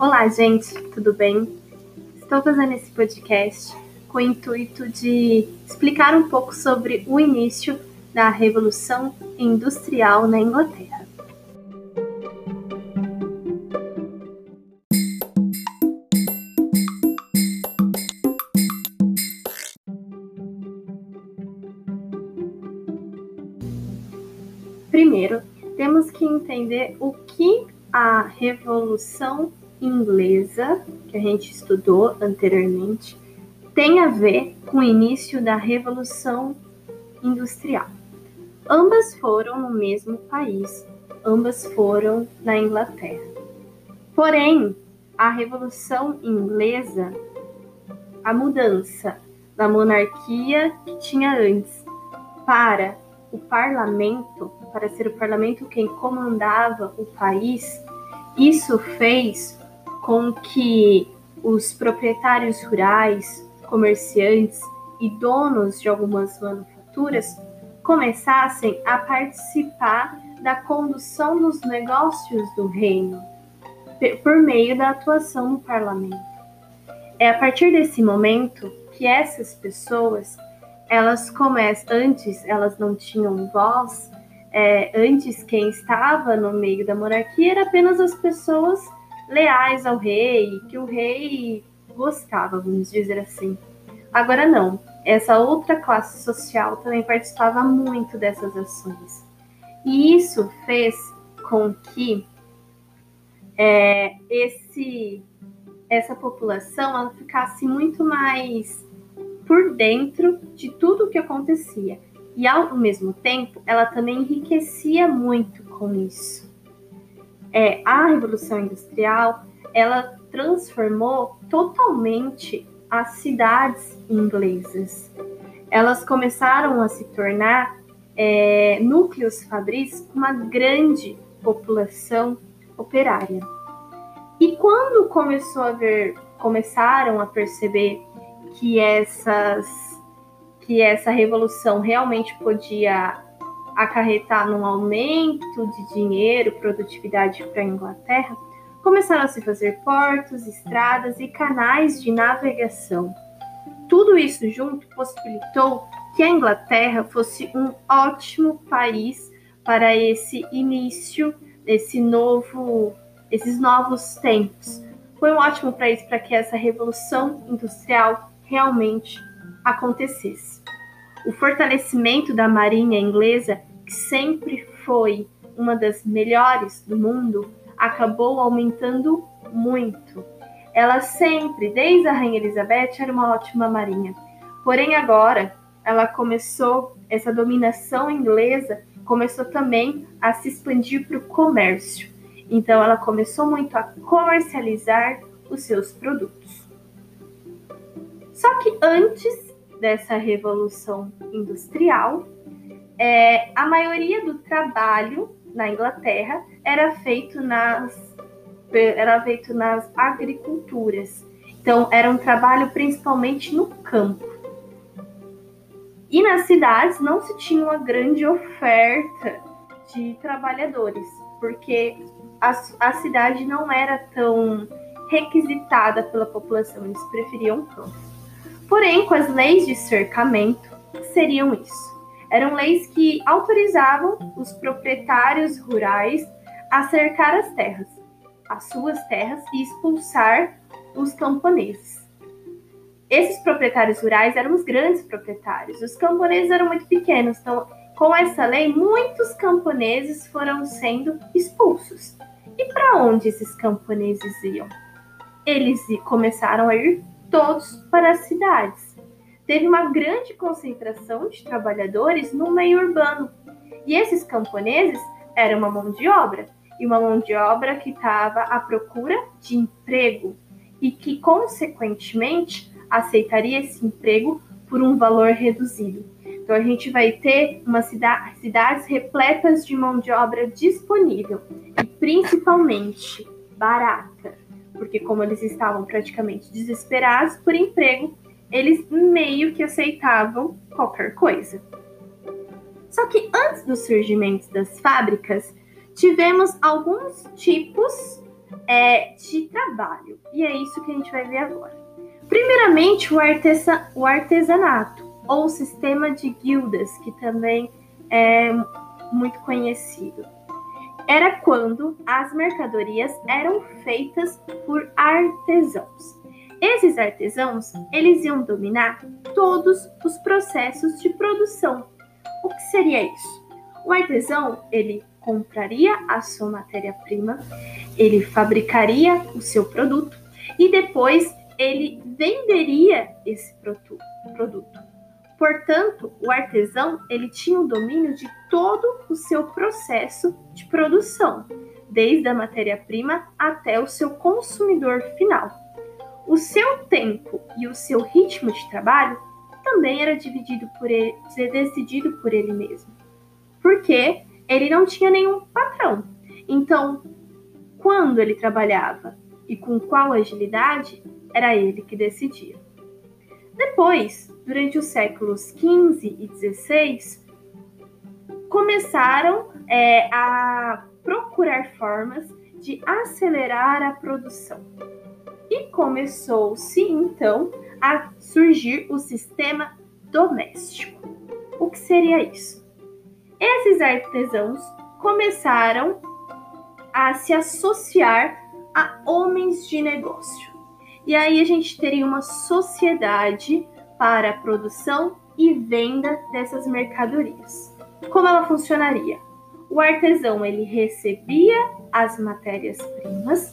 Olá, gente, tudo bem? Estou fazendo esse podcast com o intuito de explicar um pouco sobre o início da Revolução Industrial na Inglaterra. Primeiro, temos que entender o que a Revolução Inglesa, que a gente estudou anteriormente, tem a ver com o início da Revolução Industrial. Ambas foram no mesmo país, ambas foram na Inglaterra. Porém, a Revolução Inglesa, a mudança da monarquia que tinha antes para o parlamento, para ser o parlamento quem comandava o país, isso fez com que os proprietários rurais, comerciantes e donos de algumas manufaturas começassem a participar da condução dos negócios do reino por meio da atuação no parlamento. É a partir desse momento que essas pessoas elas começam, antes elas não tinham voz, é, antes quem estava no meio da monarquia era apenas as pessoas leais ao rei, que o rei gostava, vamos dizer assim. Agora não, essa outra classe social também participava muito dessas ações. E isso fez com que é, esse, essa população ficasse muito mais por dentro de tudo o que acontecia. E ao mesmo tempo, ela também enriquecia muito com isso. É, a Revolução Industrial, ela transformou totalmente as cidades inglesas. Elas começaram a se tornar é, núcleos fabris com uma grande população operária. E quando começou a ver, começaram a perceber que essas que essa revolução realmente podia acarretar num aumento de dinheiro, produtividade para a Inglaterra, começaram a se fazer portos, estradas e canais de navegação. Tudo isso junto possibilitou que a Inglaterra fosse um ótimo país para esse início desse novo, esses novos tempos. Foi um ótimo país para que essa revolução industrial realmente acontecesse. O fortalecimento da marinha inglesa, que sempre foi uma das melhores do mundo, acabou aumentando muito. Ela sempre, desde a Rainha Elizabeth, era uma ótima marinha. Porém, agora ela começou, essa dominação inglesa começou também a se expandir para o comércio. Então, ela começou muito a comercializar os seus produtos. Só que antes dessa revolução industrial, é, a maioria do trabalho na Inglaterra era feito nas era feito nas agriculturas. Então, era um trabalho principalmente no campo. E nas cidades não se tinha uma grande oferta de trabalhadores, porque a, a cidade não era tão requisitada pela população, eles preferiam campo. Porém, com as leis de cercamento, seriam isso. Eram leis que autorizavam os proprietários rurais a cercar as terras, as suas terras, e expulsar os camponeses. Esses proprietários rurais eram os grandes proprietários, os camponeses eram muito pequenos, então, com essa lei, muitos camponeses foram sendo expulsos. E para onde esses camponeses iam? Eles começaram a ir todos para as cidades. Teve uma grande concentração de trabalhadores no meio urbano. E esses camponeses eram uma mão de obra, e uma mão de obra que estava à procura de emprego e que, consequentemente, aceitaria esse emprego por um valor reduzido. Então, a gente vai ter uma cidade, cidades repletas de mão de obra disponível e, principalmente, barata porque como eles estavam praticamente desesperados por emprego, eles meio que aceitavam qualquer coisa. Só que antes do surgimento das fábricas, tivemos alguns tipos é, de trabalho. E é isso que a gente vai ver agora. Primeiramente, o, artesa, o artesanato, ou sistema de guildas, que também é muito conhecido. Era quando as mercadorias eram feitas por artesãos. Esses artesãos, eles iam dominar todos os processos de produção. O que seria isso? O artesão, ele compraria a sua matéria-prima, ele fabricaria o seu produto e depois ele venderia esse produto. Portanto, o artesão ele tinha o domínio de todo o seu processo de produção, desde a matéria-prima até o seu consumidor final. O seu tempo e o seu ritmo de trabalho também era dividido por ele, decidido por ele mesmo, porque ele não tinha nenhum patrão. Então, quando ele trabalhava e com qual agilidade, era ele que decidia. Depois, durante os séculos XV e XVI, começaram é, a procurar formas de acelerar a produção e começou-se então a surgir o sistema doméstico. O que seria isso? Esses artesãos começaram a se associar a homens de negócio. E aí a gente teria uma sociedade para a produção e venda dessas mercadorias. Como ela funcionaria? O artesão ele recebia as matérias-primas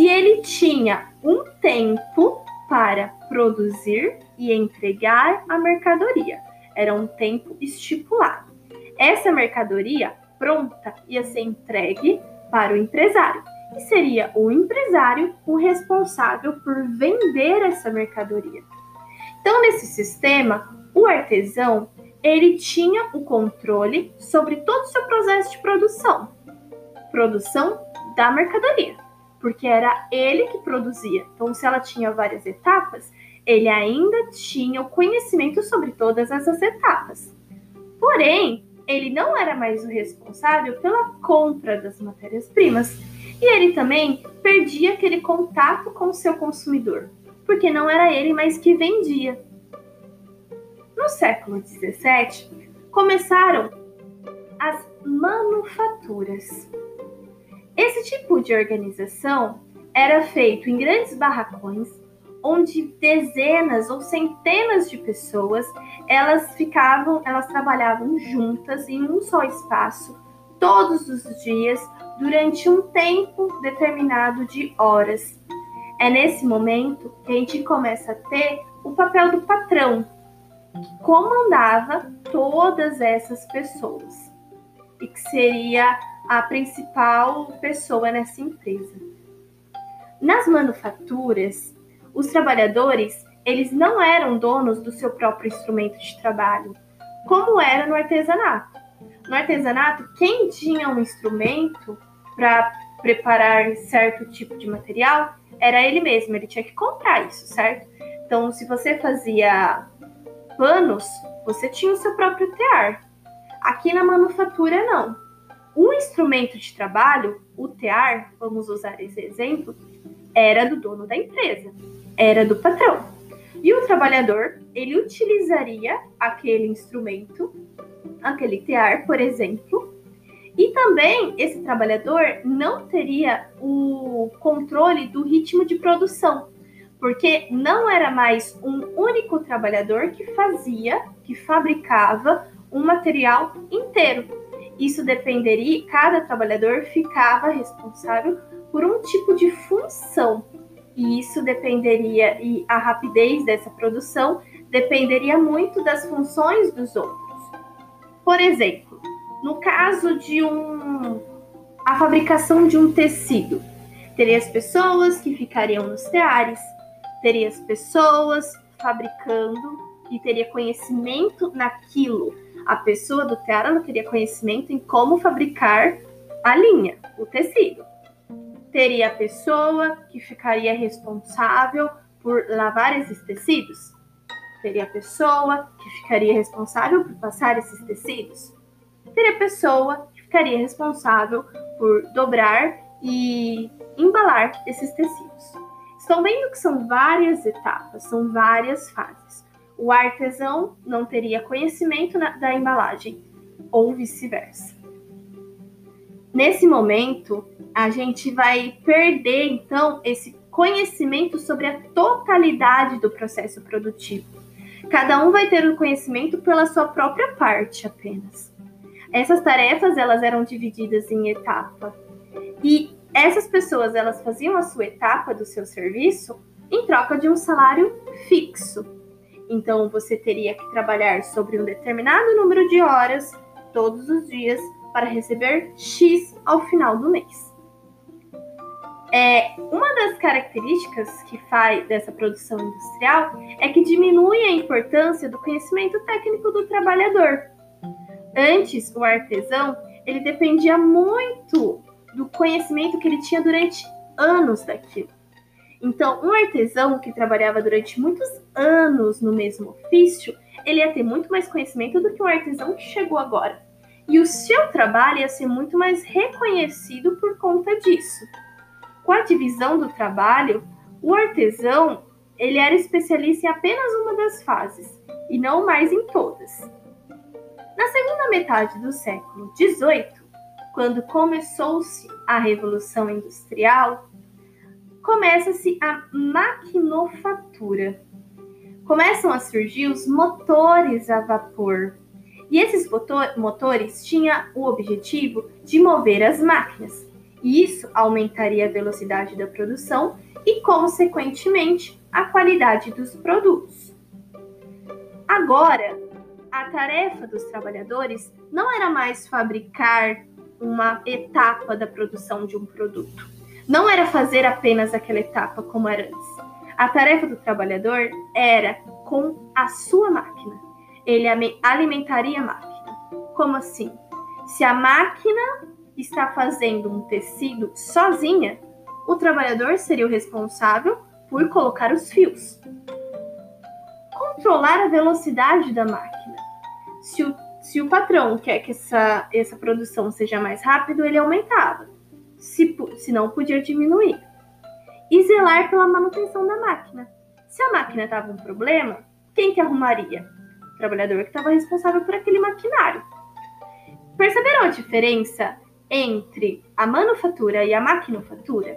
e ele tinha um tempo para produzir e entregar a mercadoria. Era um tempo estipulado. Essa mercadoria pronta ia ser entregue para o empresário, e seria o empresário o responsável por vender essa mercadoria. Então, nesse sistema, o artesão ele tinha o controle sobre todo o seu processo de produção, produção da mercadoria porque era ele que produzia. Então, se ela tinha várias etapas, ele ainda tinha o conhecimento sobre todas essas etapas. Porém, ele não era mais o responsável pela compra das matérias-primas. E ele também perdia aquele contato com o seu consumidor, porque não era ele mais que vendia. No século XVII, começaram as manufaturas. Esse tipo de organização era feito em grandes barracões, onde dezenas ou centenas de pessoas elas ficavam, elas trabalhavam juntas em um só espaço todos os dias durante um tempo determinado de horas. É nesse momento que a gente começa a ter o papel do patrão, que comandava todas essas pessoas e que seria a principal pessoa nessa empresa. Nas manufaturas, os trabalhadores eles não eram donos do seu próprio instrumento de trabalho, como era no artesanato. No artesanato, quem tinha um instrumento para preparar certo tipo de material era ele mesmo, ele tinha que comprar isso, certo? Então, se você fazia panos, você tinha o seu próprio tear. Aqui na manufatura, não. O instrumento de trabalho, o tear, vamos usar esse exemplo, era do dono da empresa, era do patrão. E o trabalhador, ele utilizaria aquele instrumento, aquele tear, por exemplo, e também esse trabalhador não teria o controle do ritmo de produção, porque não era mais um único trabalhador que fazia, que fabricava um material inteiro. Isso dependeria, cada trabalhador ficava responsável por um tipo de função. E isso dependeria, e a rapidez dessa produção dependeria muito das funções dos outros. Por exemplo, no caso de um a fabricação de um tecido, teria as pessoas que ficariam nos teares, teria as pessoas fabricando e teria conhecimento naquilo a pessoa do tear ela teria conhecimento em como fabricar a linha, o tecido. Teria a pessoa que ficaria responsável por lavar esses tecidos. Teria a pessoa que ficaria responsável por passar esses tecidos. Teria a pessoa que ficaria responsável por dobrar e embalar esses tecidos. Estão vendo que são várias etapas, são várias fases. O artesão não teria conhecimento da embalagem, ou vice-versa. Nesse momento, a gente vai perder então esse conhecimento sobre a totalidade do processo produtivo. Cada um vai ter o conhecimento pela sua própria parte apenas. Essas tarefas elas eram divididas em etapa e essas pessoas elas faziam a sua etapa do seu serviço em troca de um salário fixo. Então você teria que trabalhar sobre um determinado número de horas todos os dias para receber X ao final do mês. É, uma das características que faz dessa produção industrial é que diminui a importância do conhecimento técnico do trabalhador. Antes, o artesão ele dependia muito do conhecimento que ele tinha durante anos daquilo. Então, um artesão que trabalhava durante muitos anos no mesmo ofício, ele ia ter muito mais conhecimento do que um artesão que chegou agora. E o seu trabalho ia ser muito mais reconhecido por conta disso. Com a divisão do trabalho, o artesão ele era especialista em apenas uma das fases e não mais em todas. Na segunda metade do século XVIII, quando começou-se a Revolução Industrial, começa-se a maquinofatura. Começam a surgir os motores a vapor. E esses motores tinham o objetivo de mover as máquinas. E isso aumentaria a velocidade da produção e, consequentemente, a qualidade dos produtos. Agora, a tarefa dos trabalhadores não era mais fabricar uma etapa da produção de um produto. Não era fazer apenas aquela etapa como era antes. A tarefa do trabalhador era com a sua máquina. Ele alimentaria a máquina. Como assim? Se a máquina está fazendo um tecido sozinha, o trabalhador seria o responsável por colocar os fios. Controlar a velocidade da máquina. Se o se o patrão quer que essa, essa produção seja mais rápido, ele aumentava. Se, se não, podia diminuir. E zelar pela manutenção da máquina. Se a máquina estava um problema, quem que arrumaria? O trabalhador que estava responsável por aquele maquinário. Perceberam a diferença entre a manufatura e a maquinofatura?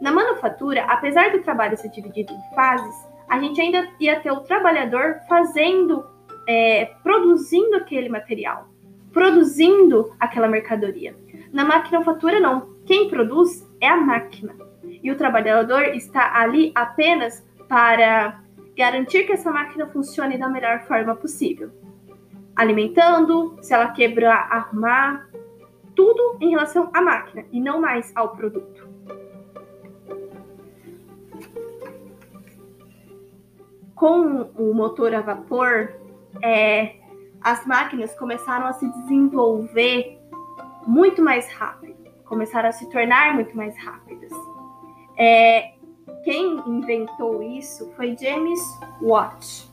Na manufatura, apesar do trabalho ser dividido em fases, a gente ainda ia ter o trabalhador fazendo é, produzindo aquele material, produzindo aquela mercadoria. Na maquinofatura, não. Quem produz é a máquina. E o trabalhador está ali apenas para garantir que essa máquina funcione da melhor forma possível. Alimentando, se ela quebrar, arrumar, tudo em relação à máquina e não mais ao produto. Com o motor a vapor, é, as máquinas começaram a se desenvolver muito mais rápido, começaram a se tornar muito mais rápidas. É, quem inventou isso foi James Watt.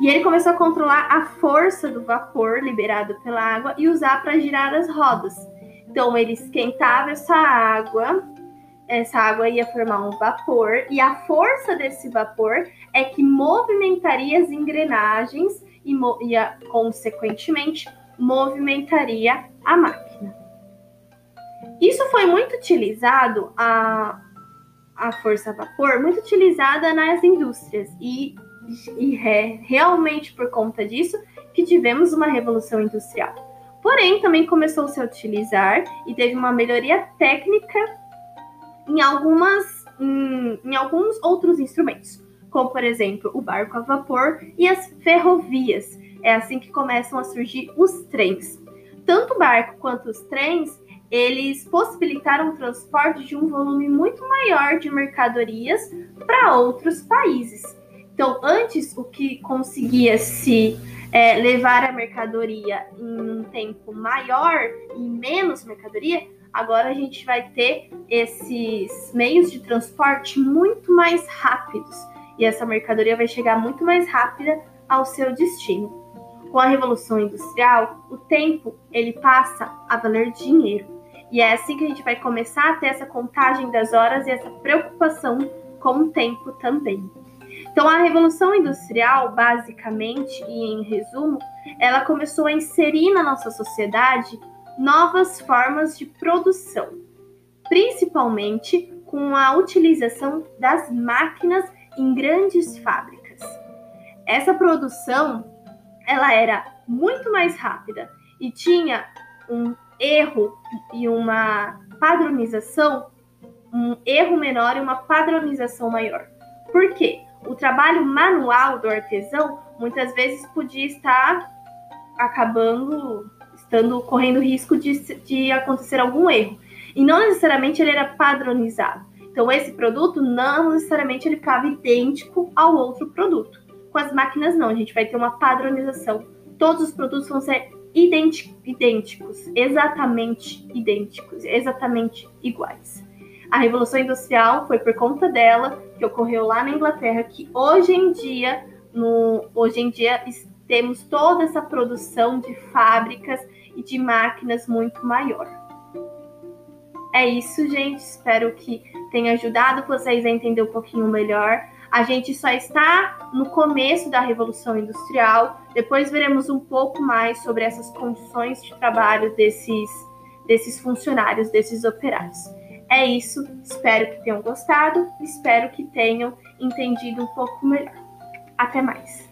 E ele começou a controlar a força do vapor liberado pela água e usar para girar as rodas. Então ele esquentava essa água, essa água ia formar um vapor e a força desse vapor é que movimentaria as engrenagens e, e a, consequentemente, movimentaria a máquina. Isso foi muito utilizado, a, a força a vapor, muito utilizada nas indústrias, e, e é realmente por conta disso que tivemos uma revolução industrial. Porém, também começou -se a utilizar e teve uma melhoria técnica em algumas em, em alguns outros instrumentos como por exemplo o barco a vapor e as ferrovias. É assim que começam a surgir os trens. Tanto o barco quanto os trens, eles possibilitaram o transporte de um volume muito maior de mercadorias para outros países. Então, antes o que conseguia se é, levar a mercadoria em um tempo maior e menos mercadoria, agora a gente vai ter esses meios de transporte muito mais rápidos e essa mercadoria vai chegar muito mais rápida ao seu destino. Com a revolução industrial, o tempo ele passa a valer dinheiro. E é assim que a gente vai começar a ter essa contagem das horas e essa preocupação com o tempo também. Então, a Revolução Industrial, basicamente e em resumo, ela começou a inserir na nossa sociedade novas formas de produção, principalmente com a utilização das máquinas em grandes fábricas. Essa produção, ela era muito mais rápida e tinha um erro e uma padronização, um erro menor e uma padronização maior. Por quê? O trabalho manual do artesão muitas vezes podia estar acabando, estando correndo risco de, de acontecer algum erro. E não necessariamente ele era padronizado. Então, esse produto não necessariamente ele ficava idêntico ao outro produto. Com as máquinas, não, a gente vai ter uma padronização. Todos os produtos vão ser idênticos, exatamente idênticos, exatamente iguais. A Revolução Industrial foi por conta dela que ocorreu lá na Inglaterra que hoje em dia, no, hoje em dia temos toda essa produção de fábricas e de máquinas muito maior. É isso, gente. Espero que tenha ajudado vocês a entender um pouquinho melhor. A gente só está no começo da Revolução Industrial. Depois veremos um pouco mais sobre essas condições de trabalho desses, desses funcionários, desses operários. É isso. Espero que tenham gostado. Espero que tenham entendido um pouco melhor. Até mais.